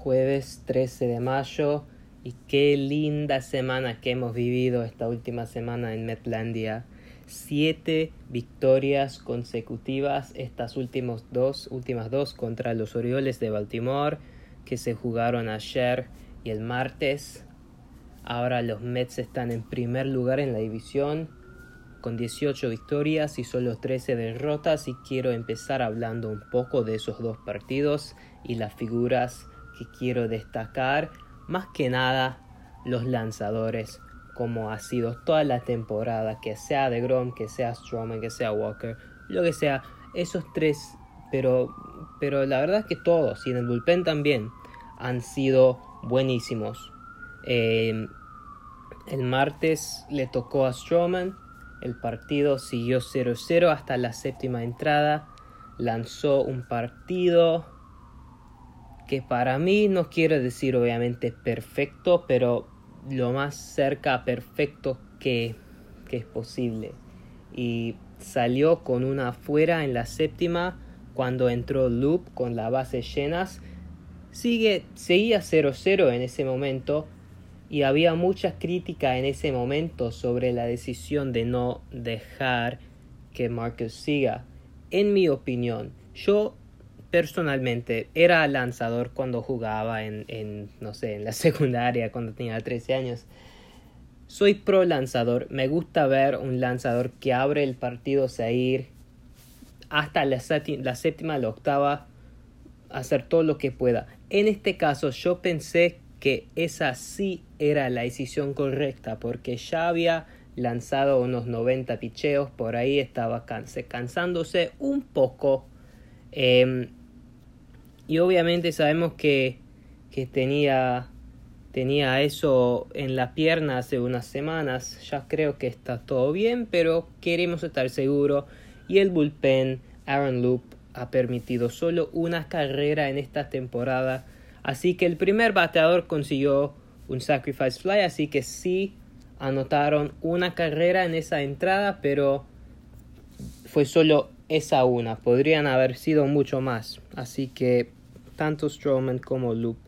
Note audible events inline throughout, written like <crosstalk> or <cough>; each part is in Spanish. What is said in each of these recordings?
jueves 13 de mayo y qué linda semana que hemos vivido esta última semana en Metlandia. Siete victorias consecutivas, estas últimas dos, últimas dos contra los Orioles de Baltimore que se jugaron ayer y el martes. Ahora los Mets están en primer lugar en la división con 18 victorias y solo 13 derrotas y quiero empezar hablando un poco de esos dos partidos y las figuras quiero destacar, más que nada los lanzadores como ha sido toda la temporada, que sea de Grom, que sea Stroman, que sea Walker, lo que sea, esos tres, pero, pero la verdad es que todos, y en el bullpen también, han sido buenísimos. Eh, el martes le tocó a Stroman, el partido siguió 0-0 hasta la séptima entrada. Lanzó un partido que para mí no quiero decir obviamente perfecto, pero lo más cerca a perfecto que, que es posible. Y salió con una fuera en la séptima cuando entró Loop con la base llenas. Sigue, seguía 0-0 en ese momento y había mucha crítica en ese momento sobre la decisión de no dejar que Marcus siga. En mi opinión, yo personalmente era lanzador cuando jugaba en, en, no sé, en la <laughs> secundaria, cuando tenía 13 años. Soy pro lanzador, me gusta ver un lanzador que abre el partido, seguir hasta la, la séptima, la octava, hacer todo lo que pueda. En este caso yo pensé que esa sí era la decisión correcta porque ya había lanzado unos 90 picheos, por ahí estaba cansándose un poco. Em, y obviamente sabemos que, que tenía, tenía eso en la pierna hace unas semanas. Ya creo que está todo bien, pero queremos estar seguros. Y el bullpen, Aaron Loop, ha permitido solo una carrera en esta temporada Así que el primer bateador consiguió un sacrifice fly, así que sí anotaron una carrera en esa entrada, pero fue solo esa una. Podrían haber sido mucho más. Así que tanto Strowman como Luke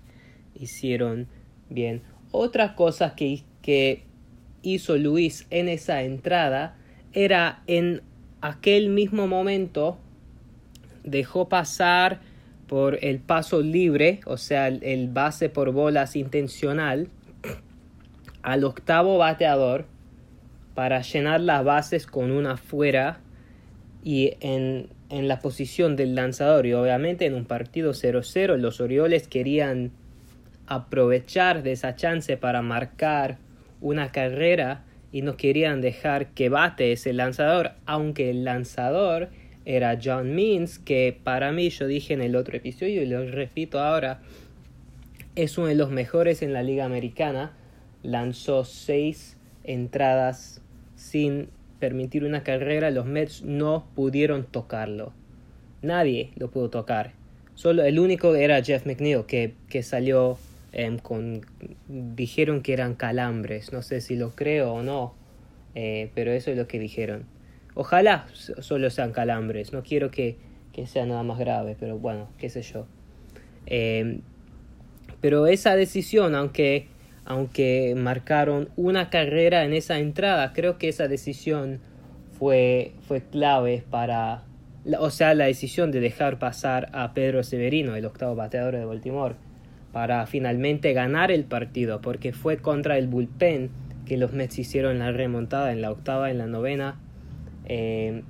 hicieron bien. Otra cosa que, que hizo Luis en esa entrada era en aquel mismo momento dejó pasar por el paso libre, o sea, el base por bolas intencional, al octavo bateador para llenar las bases con una fuera y en, en la posición del lanzador. Y obviamente en un partido 0-0 los Orioles querían aprovechar de esa chance para marcar una carrera y no querían dejar que bate ese lanzador, aunque el lanzador era John Means, que para mí, yo dije en el otro episodio y lo repito ahora, es uno de los mejores en la liga americana. Lanzó seis entradas sin permitir una carrera. Los Mets no pudieron tocarlo. Nadie lo pudo tocar. Solo el único era Jeff McNeil que, que salió em, con... Dijeron que eran calambres. No sé si lo creo o no. Eh, pero eso es lo que dijeron. Ojalá solo sean calambres, no quiero que, que sea nada más grave, pero bueno, qué sé yo. Em, pero esa decisión, aunque, aunque marcaron una carrera en esa entrada, creo que esa decisión fue, fue clave para, o sea, la decisión de dejar pasar a Pedro Severino, el octavo bateador de Baltimore, para finalmente ganar el partido, porque fue contra el bullpen que los Mets hicieron la remontada en la octava, en la novena. Eh,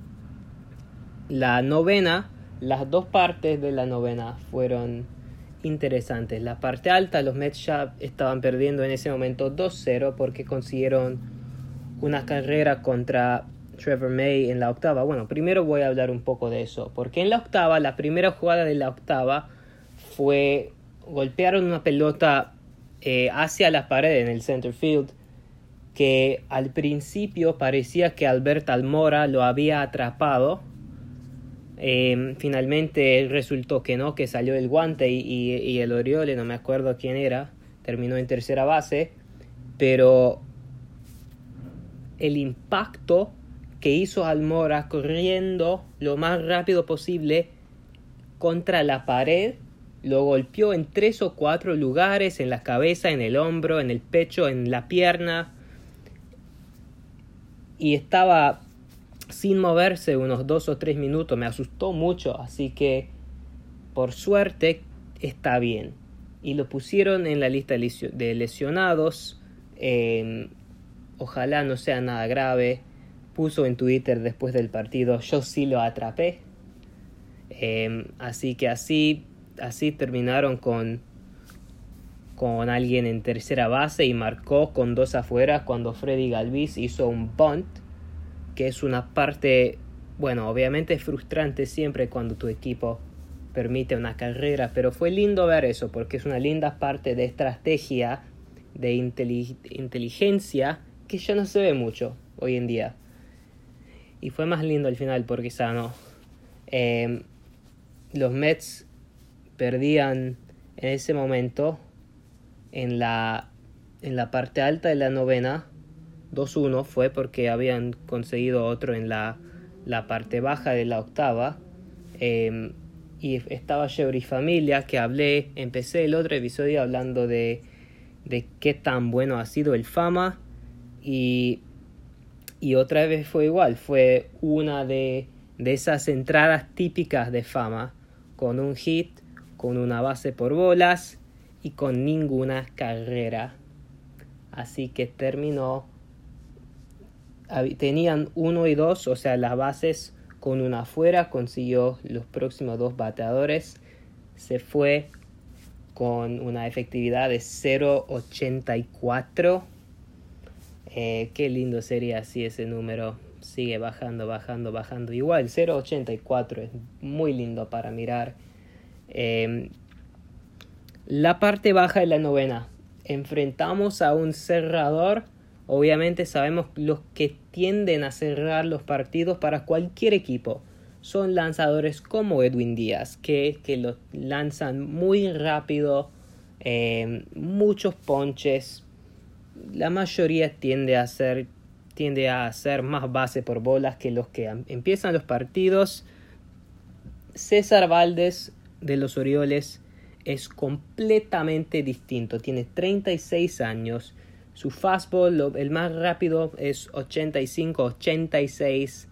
la novena, las dos partes de la novena fueron interesantes. La parte alta, los Mets ya estaban perdiendo en ese momento 2-0 porque consiguieron una carrera contra Trevor May en la octava. Bueno, primero voy a hablar un poco de eso, porque en la octava, la primera jugada de la octava fue golpearon una pelota eh, hacia la pared en el center field que al principio parecía que Albert Almora lo había atrapado. Em, finalmente resultó que no, que salió el guante y, y, el Oriole, no me acuerdo quién era, terminó en tercera base, pero el impacto que hizo Almora corriendo lo más rápido posible contra la pared lo golpeó en tres o cuatro lugares, en la cabeza, en el hombro, en el pecho, en la pierna. Y estaba sin moverse unos dos o tres minutos. Me asustó mucho, así que por suerte está bien. Y lo pusieron en la lista de lesionados. Em, ojalá no sea nada grave. Puso en Twitter después del partido, yo sí lo atrapé. Em, así que así así terminaron con, con alguien en tercera base y marcó con dos afuera cuando Freddy Galvis hizo un bunt, que es una parte, bueno, obviamente frustrante siempre cuando tu equipo permite una carrera, pero fue lindo ver eso porque es una linda parte de estrategia, de inteligencia que ya no se ve mucho hoy en día. Y fue más lindo al final porque sano. Eh, los Mets perdían en ese momento en la, en la parte alta de la novena 2-1 fue porque habían conseguido otro en la, la parte baja de la octava em, y estaba Chevry Familia que hablé, empecé el otro episodio hablando de, de qué tan bueno ha sido el Fama y, y otra vez fue igual, fue una de, de esas entradas típicas de Fama con un hit con una base por bolas y con ninguna carrera. Así que terminó. Tenían uno y dos, o sea, las bases con una afuera, consiguió los próximos dos bateadores. Se fue con una efectividad de 0.84. Eh, qué lindo sería si ese número sigue bajando, bajando, bajando. Igual, 0.84 es muy lindo para mirar. Em, la parte baja de la novena. Enfrentamos a un cerrador. Obviamente sabemos los que tienden a cerrar los partidos para cualquier equipo. Son lanzadores como Edwin Díaz, que, que lo lanzan muy rápido, em, muchos ponches. La mayoría tiende a hacer tiende a hacer más base por bolas que los que empiezan los partidos. César Valdés de los Orioles es completamente distinto. Tiene 36 años. Su fastball, el más rápido, es 85-86.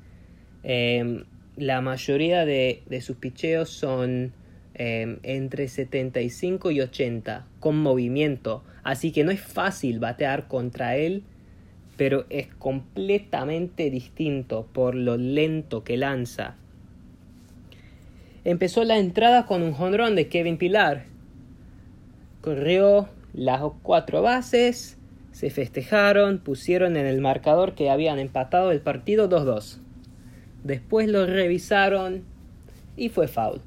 Em, la mayoría de, sus picheos son em, entre 75 y 80, con movimiento. Así que no es fácil batear contra él, pero es completamente distinto por lo lento que lanza empezó la entrada con un jonrón de Kevin Pilar. Corrió las cuatro bases, se festejaron, pusieron en el marcador que habían empatado el partido 2-2. Después lo revisaron y fue foul.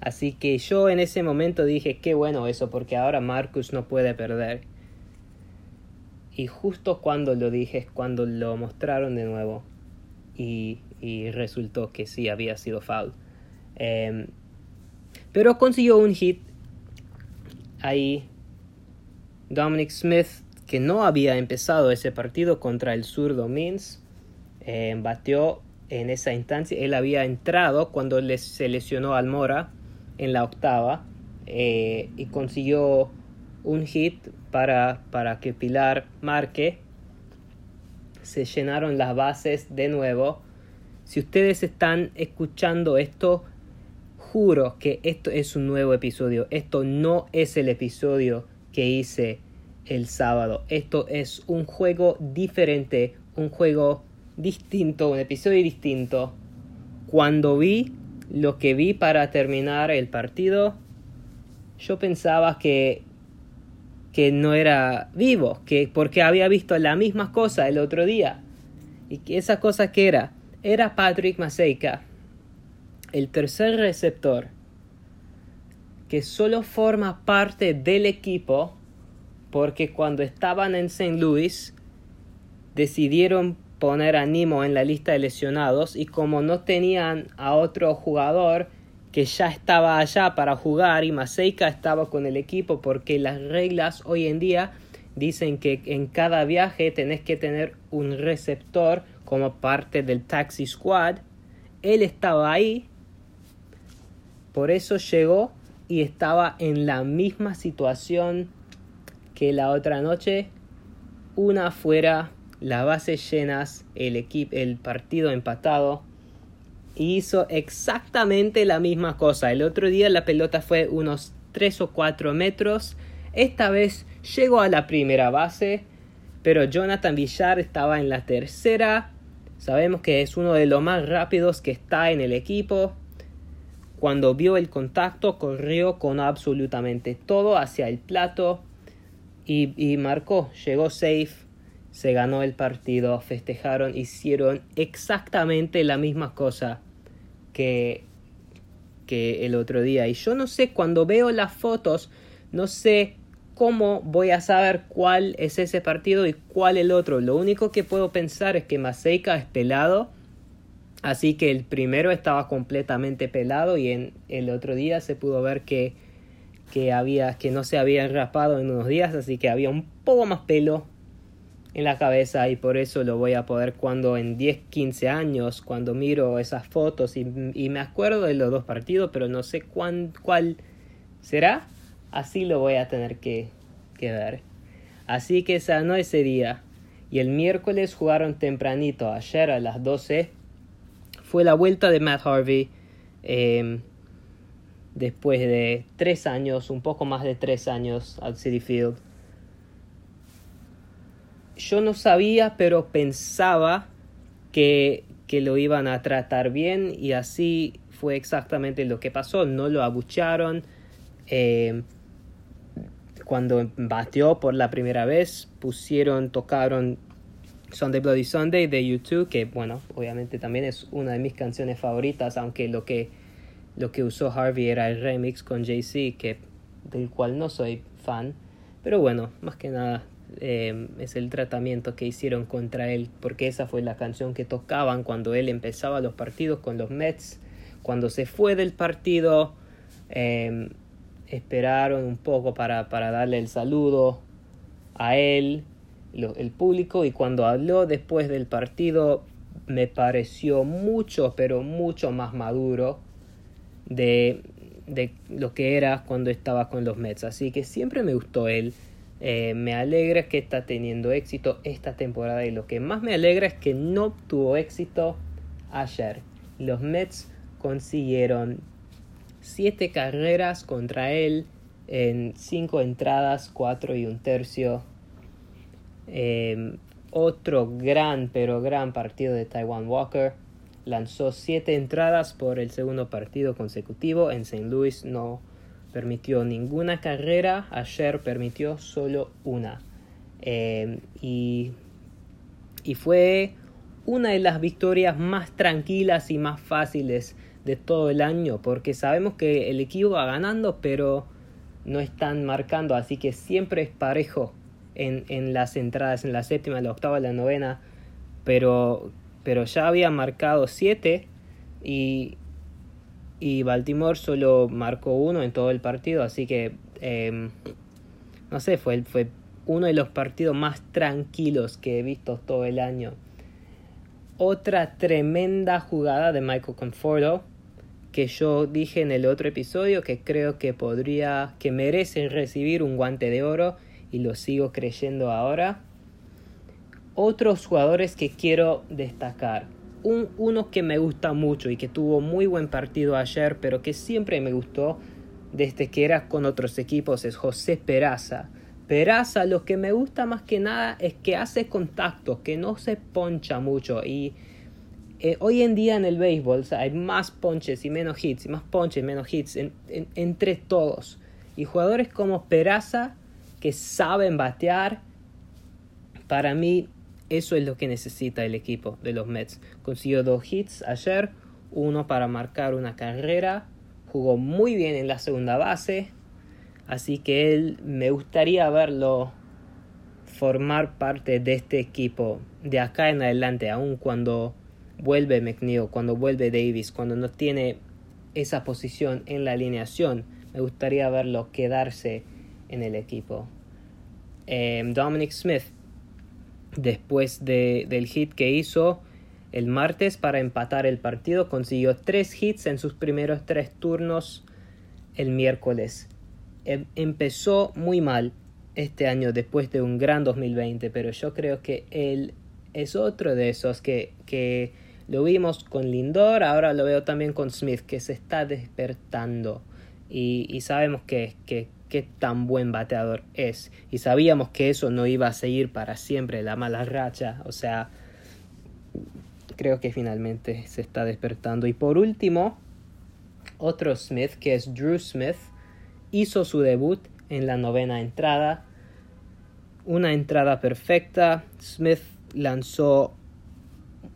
Así que yo en ese momento dije, qué bueno eso, porque ahora Marcus no puede perder. Y justo cuando lo dije es cuando lo mostraron de nuevo. Y, y resultó que sí había sido foul. Em, pero consiguió un hit ahí. Dominic Smith, que no había empezado ese partido contra el zurdo Mins, eh, batió en esa instancia. Él había entrado cuando les se lesionó al Mora en la octava eh, y consiguió un hit para, para que Pilar marque. Se llenaron las bases de nuevo. Si ustedes están escuchando esto juro que esto es un nuevo episodio. Esto no es el episodio que hice el sábado. Esto es un juego diferente, un juego distinto, un episodio distinto. Cuando vi lo que vi para terminar el partido, yo pensaba que que no era vivo, que porque había visto la misma cosa el otro día. Y que esa cosa que era, era Patrick Maseika el tercer receptor que solo forma parte del equipo porque cuando estaban en St. Louis decidieron poner a Nimo en la lista de lesionados y como no tenían a otro jugador que ya estaba allá para jugar y Maseika estaba con el equipo porque las reglas hoy en día dicen que en cada viaje tenés que tener un receptor como parte del taxi squad. Él estaba ahí por eso llegó y estaba en la misma situación que la otra noche. Una fuera, las bases llenas, el, equipo, el partido empatado. Hizo exactamente la misma cosa. El otro día la pelota fue unos 3 o 4 metros. Esta vez llegó a la primera base, pero Jonathan Villar estaba en la tercera. Sabemos que es uno de los más rápidos que está en el equipo. Cuando vio el contacto, corrió con absolutamente todo hacia el plato y, y marcó. Llegó safe, se ganó el partido, festejaron, hicieron exactamente la misma cosa que, que el otro día. Y yo no sé, cuando veo las fotos, no sé cómo voy a saber cuál es ese partido y cuál el otro. Lo único que puedo pensar es que Maseika es pelado Así que el primero estaba completamente pelado y en el otro día se pudo ver que, que, había, que no se había raspado en unos días, así que había un poco más pelo en la cabeza y por eso lo voy a poder cuando en 10, 15 años, cuando miro esas fotos y, me acuerdo de los dos partidos, pero no sé cuál será, así lo voy a tener que, que ver. Así que esa no ese día. Y el miércoles jugaron tempranito, ayer a las 12 fue la vuelta de Matt Harvey em, después de tres años, un poco más de tres años al City Field. Yo no sabía, pero pensaba que, que lo iban a tratar bien y así fue exactamente lo que pasó. No lo abucharon. Em, cuando batió por la primera vez, pusieron, tocaron Sunday Bloody Sunday de YouTube, que bueno, obviamente también es una de mis canciones favoritas, aunque lo que, lo que usó Harvey era el remix con Jay-Z, del cual no soy fan. Pero bueno, más que nada eh, es el tratamiento que hicieron contra él, porque esa fue la canción que tocaban cuando él empezaba los partidos con los Mets. Cuando se fue del partido, eh, esperaron un poco para, para darle el saludo a él el público y cuando habló después del partido me pareció mucho, pero mucho más maduro de, de lo que era cuando estaba con los Mets. Así que siempre me gustó él. Eh, me alegra que está teniendo éxito esta temporada y lo que más me alegra es que no tuvo éxito ayer. Los Mets consiguieron siete carreras contra él en cinco entradas, cuatro y un tercio Em, otro gran, pero gran partido de Taiwan Walker. Lanzó siete entradas por el segundo partido consecutivo. En St. Louis no permitió ninguna carrera. Ayer permitió solo una. Em, y, y fue una de las victorias más tranquilas y más fáciles de todo el año. Porque sabemos que el equipo va ganando, pero no están marcando. Así que siempre es parejo en, las entradas, en la séptima, la octava, la novena, pero, pero ya había marcado siete y, y Baltimore solo marcó uno en todo el partido, así que em, no sé, fue, fue uno de los partidos más tranquilos que he visto todo el año. Otra tremenda jugada de Michael Conforto que yo dije en el otro episodio que creo que podría, que merece recibir un guante de oro y lo sigo creyendo ahora. Otros jugadores que quiero destacar. Un, uno que me gusta mucho y que tuvo muy buen partido ayer, pero que siempre me gustó desde que era con otros equipos, es José Peraza. Peraza lo que me gusta más que nada es que hace contacto, que no se poncha mucho y eh, hoy en día en el béisbol hay más ponches y menos hits, y más ponches y menos hits entre todos. Y jugadores como Peraza que saben batear. Para mí, eso es lo que necesita el equipo de los Mets. Consiguió dos hits ayer, uno para marcar una carrera, jugó muy bien en la segunda base, así que él me gustaría verlo formar parte de este equipo de acá en adelante, aun cuando vuelve McNeil, cuando vuelve Davis, cuando no tiene esa posición en la alineación, me gustaría verlo quedarse en el equipo. Em, Dominic Smith, después de, del hit que hizo el martes para empatar el partido, consiguió tres hits en sus primeros tres turnos el miércoles. Em, empezó muy mal este año después de un gran 2020, pero yo creo que él es otro de esos que, que lo vimos con Lindor, ahora lo veo también con Smith, que se está despertando y, y sabemos que, que, que, tan buen bateador es. Y sabíamos que eso no iba a seguir para siempre, la mala racha, o sea, creo que finalmente se está despertando. Y por último, otro Smith, que es Drew Smith, hizo su debut en la novena entrada. Una entrada perfecta. Smith lanzó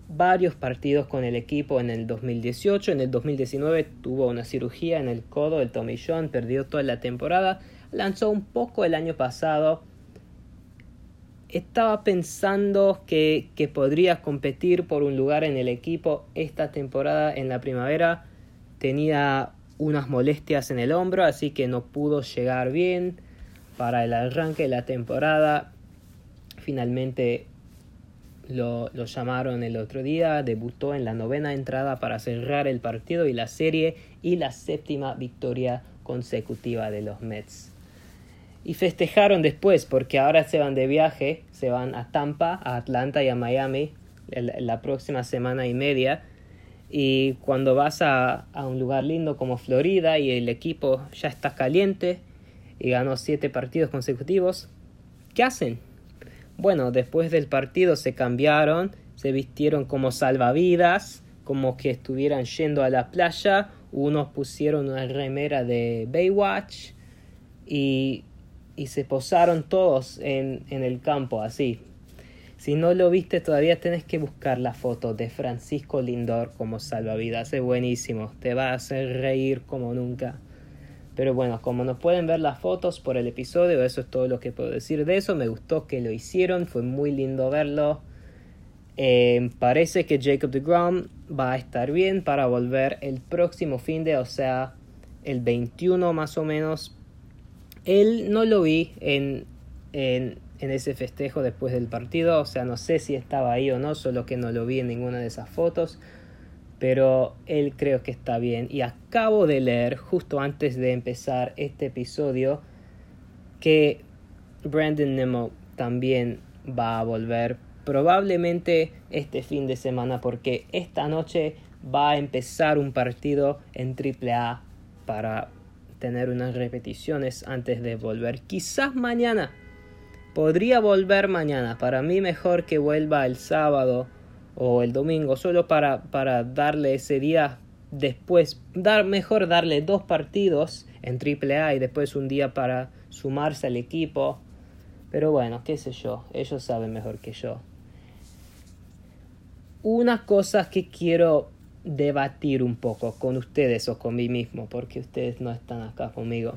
varios partidos con el equipo en el 2018. En el 2019 tuvo una cirugía en el codo, el tomillón, perdió toda la temporada. Lanzó un poco el año pasado. Estaba pensando que, que podría competir por un lugar en el equipo esta temporada en la primavera. Tenía unas molestias en el hombro, así que no pudo llegar bien para el arranque de la temporada. Finalmente lo, llamaron el otro día, debutó en la novena entrada para cerrar el partido y la serie y la séptima victoria consecutiva de los Mets. Y festejaron después porque ahora se van de viaje, se van a Tampa, a Atlanta y a Miami la próxima semana y media. Y cuando vas a, a un lugar lindo como Florida y el equipo ya está caliente y ganó siete partidos consecutivos, ¿qué hacen? Bueno, después del partido se cambiaron, se vistieron como salvavidas, como que estuvieran yendo a la playa, unos pusieron una remera de Baywatch y, y se posaron todos en, en el campo así. Si no lo viste todavía tenés que buscar la foto de Francisco Lindor como salvavidas, es buenísimo, te va a hacer reír como nunca. Pero bueno, como no pueden ver las fotos por el episodio, eso es todo lo que puedo decir de eso. Me gustó que lo hicieron, fue muy lindo verlo. Eh, parece que Jacob de Grom va a estar bien para volver el próximo fin de, o sea, el 21 más o menos. Él no lo vi en, en, en ese festejo después del partido, o sea, no sé si estaba ahí o no, solo que no lo vi en ninguna de esas fotos pero él creo que está bien. Y acabo de leer, justo antes de empezar este episodio, que Brandon Nemo también va a volver probablemente este fin de semana porque esta noche va a empezar un partido en AAA para tener unas repeticiones antes de volver. Quizás mañana. Podría volver mañana. Para mí mejor que vuelva el sábado o el domingo, solo para, para darle ese día después, dar, mejor darle dos partidos en AAA y después un día para sumarse al equipo. Pero bueno, qué sé yo, ellos saben mejor que yo. Una cosa que quiero debatir un poco con ustedes o con mí mismo, porque ustedes no están acá conmigo.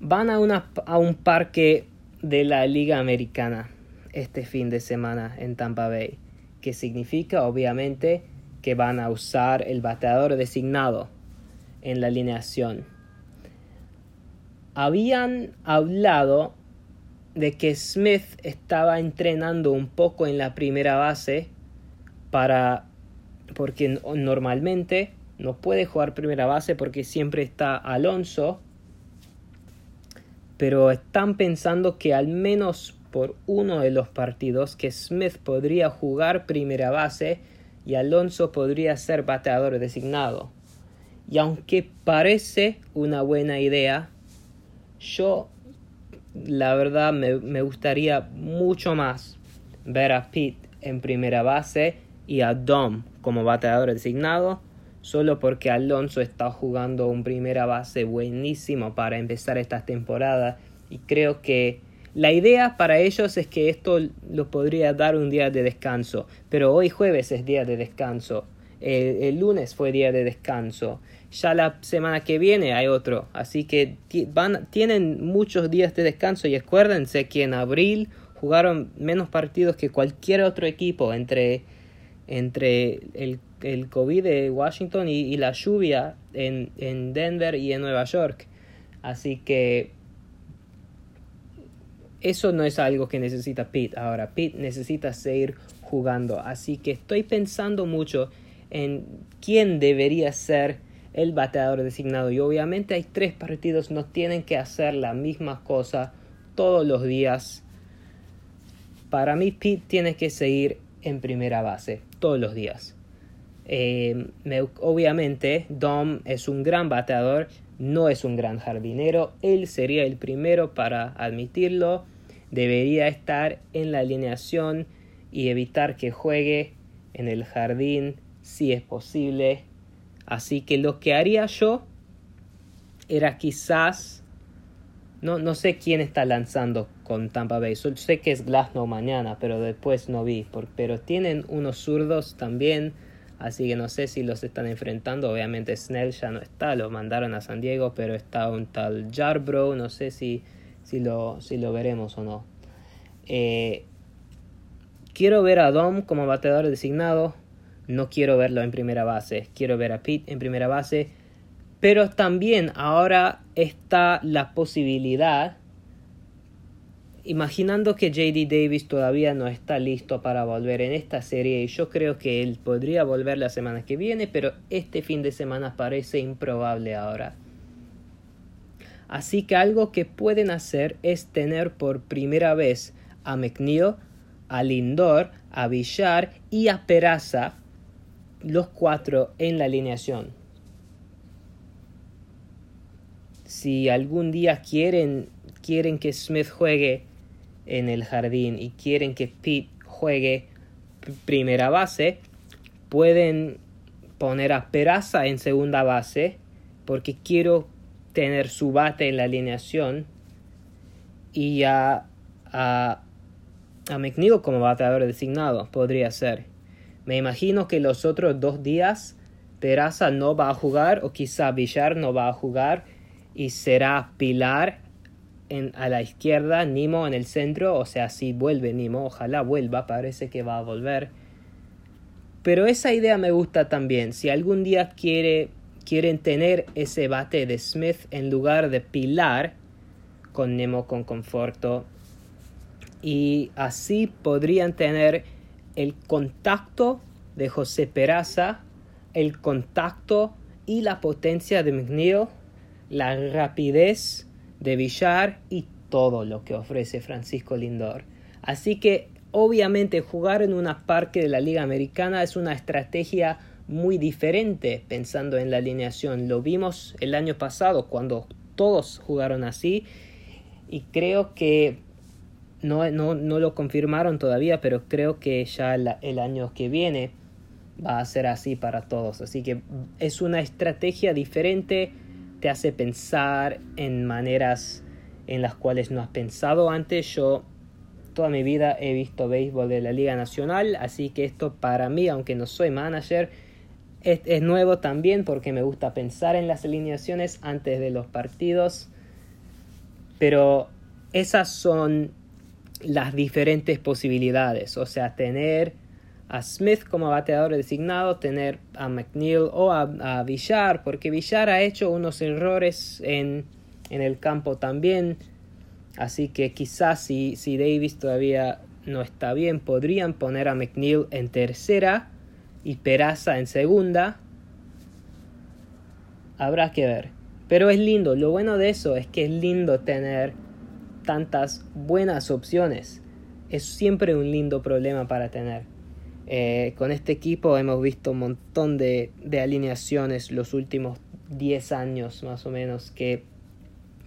Van a, una, a un parque de la Liga Americana este fin de semana en Tampa Bay, que significa obviamente que van a usar el bateador designado en la alineación. Habían hablado de que Smith estaba entrenando un poco en la primera base para porque normalmente no puede jugar primera base porque siempre está Alonso pero están pensando que al menos por uno de los partidos que Smith podría jugar primera base y Alonso podría ser bateador designado. Y aunque parece una buena idea, yo la verdad me, me gustaría mucho más ver a Pete en primera base y a Dom como bateador designado, solo porque Alonso está jugando un primera base buenísimo para empezar esta temporada y creo que la idea para ellos es que esto lo podría dar un día de descanso, pero hoy jueves es día de descanso, el, lunes fue día de descanso, ya la semana que viene hay otro, así que van, tienen muchos días de descanso y acuérdense que en abril jugaron menos partidos que cualquier otro equipo entre, entre el, el COVID de Washington y, y la lluvia en, en Denver y en Nueva York. Así que eso no es algo que necesita Pete ahora. Pete necesita seguir jugando. Así que estoy pensando mucho en quién debería ser el bateador designado. Y obviamente hay tres partidos, no tienen que hacer la misma cosa todos los días. Para mí, Pete tiene que seguir en primera base todos los días. Eh, obviamente, Dom es un gran bateador, no es un gran jardinero. Él sería el primero para admitirlo. Debería estar en la alineación y evitar que juegue en el jardín si es posible. Así que lo que haría yo era quizás, no, no sé quién está lanzando con Tampa Bay. sé que es Glasnow mañana, pero después no vi. pero tienen unos zurdos también, así que no sé si los están enfrentando. Obviamente Snell ya no está, lo mandaron a San Diego, pero está un tal Jarbro, no sé si, si, lo, si lo veremos o no. Eh, quiero ver a Dom como bateador designado. No quiero verlo en primera base. Quiero ver a Pete en primera base. Pero también ahora está la posibilidad imaginando que JD Davis todavía no está listo para volver en esta serie y yo creo que él podría volver la semana que viene, pero este fin de semana parece improbable ahora. Así que algo que pueden hacer es tener por primera vez a McNeil, a Lindor, a Villar y a Peraza, los cuatro en la alineación. Si algún día quieren, quieren que Smith juegue en el jardín y quieren que Pete juegue primera base, pueden poner a Peraza en segunda base porque quiero tener su bate en la alineación y a, a, a McNeil como bateador designado podría ser. Me imagino que los otros dos días Peraza no va a jugar o quizá Villar no va a jugar y será Pilar a la izquierda, Nimo en el centro, o sea, si vuelve Nimo, ojalá vuelva, parece que va a volver. Pero esa idea me gusta también. Si algún día quiere, quieren tener ese bate de Smith en lugar de Pilar con Nemo con Conforto, y así podrían tener el contacto de José Peraza, el contacto y la potencia de McNeil, la rapidez de Villar y todo lo que ofrece Francisco Lindor. Así que obviamente jugar en una parque de la Liga Americana es una estrategia muy diferente pensando en la alineación. Lo vimos el año pasado cuando todos jugaron así y creo que no, no, no lo confirmaron todavía, pero creo que ya el año que viene va a ser así para todos. Así que es una estrategia diferente te hace pensar en maneras en las cuales no has pensado antes. Yo toda mi vida he visto béisbol de la Liga Nacional, así que esto para mí, aunque no soy manager, es, nuevo también porque me gusta pensar en las alineaciones antes de los partidos. Pero esas son las diferentes posibilidades, o sea, tener a Smith como bateador designado, tener a McNeil o a, Villar, porque Villar ha hecho unos errores en, en, el campo también. Así que quizás si, si Davis todavía no está bien, podrían poner a McNeil en tercera y Peraza en segunda. Habrá que ver. Pero es lindo, lo bueno de eso es que es lindo tener tantas buenas opciones. Es siempre un lindo problema para tener. Eh, con este equipo hemos visto un montón de, alineaciones los últimos 10 años más o menos que,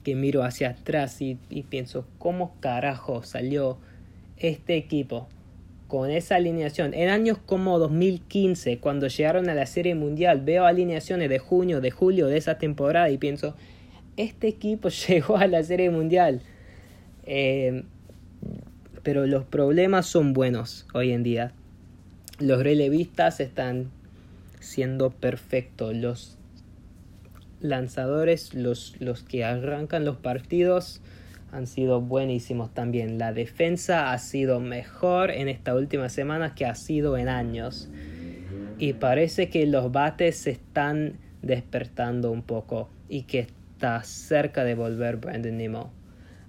que miro hacia atrás y, pienso, ¿cómo carajo salió este equipo con esa alineación? En años como 2015, cuando llegaron a la Serie Mundial, veo alineaciones de junio, de julio de esa temporada y pienso, este equipo <laughs> llegó a la Serie Mundial. Eh, pero los problemas son buenos hoy en día los relevistas están siendo perfectos. Los lanzadores, los, los que arrancan los partidos, han sido buenísimos también. La defensa ha sido mejor en esta última semana que ha sido en años. Y parece que los bates se están despertando un poco y que está cerca de volver Brandon Nemo.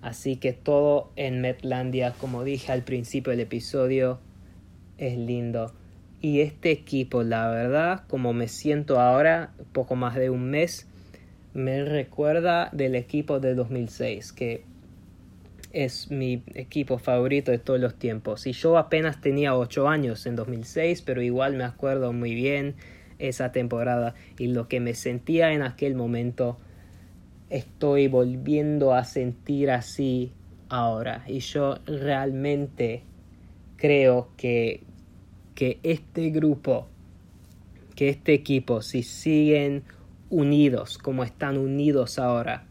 Así que todo en Metlandia, como dije al principio del episodio, es lindo. Y este equipo, la verdad, como me siento ahora, poco más de un mes, me recuerda del equipo de 2006, que es mi equipo favorito de todos los tiempos. Y yo apenas tenía 8 años en 2006, pero igual me acuerdo muy bien esa temporada y lo que me sentía en aquel momento estoy volviendo a sentir así ahora. Y yo realmente creo que, que este grupo, que este equipo, si siguen unidos como están unidos ahora,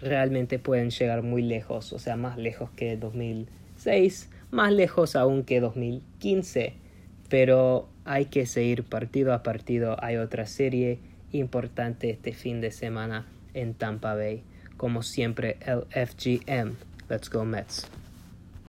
realmente pueden llegar muy lejos, o sea, más lejos que 2006, más lejos aún que 2015, pero hay que seguir partido a partido. Hay otra serie importante este fin de semana en Tampa Bay. Como siempre, el FGM. Let's go Mets.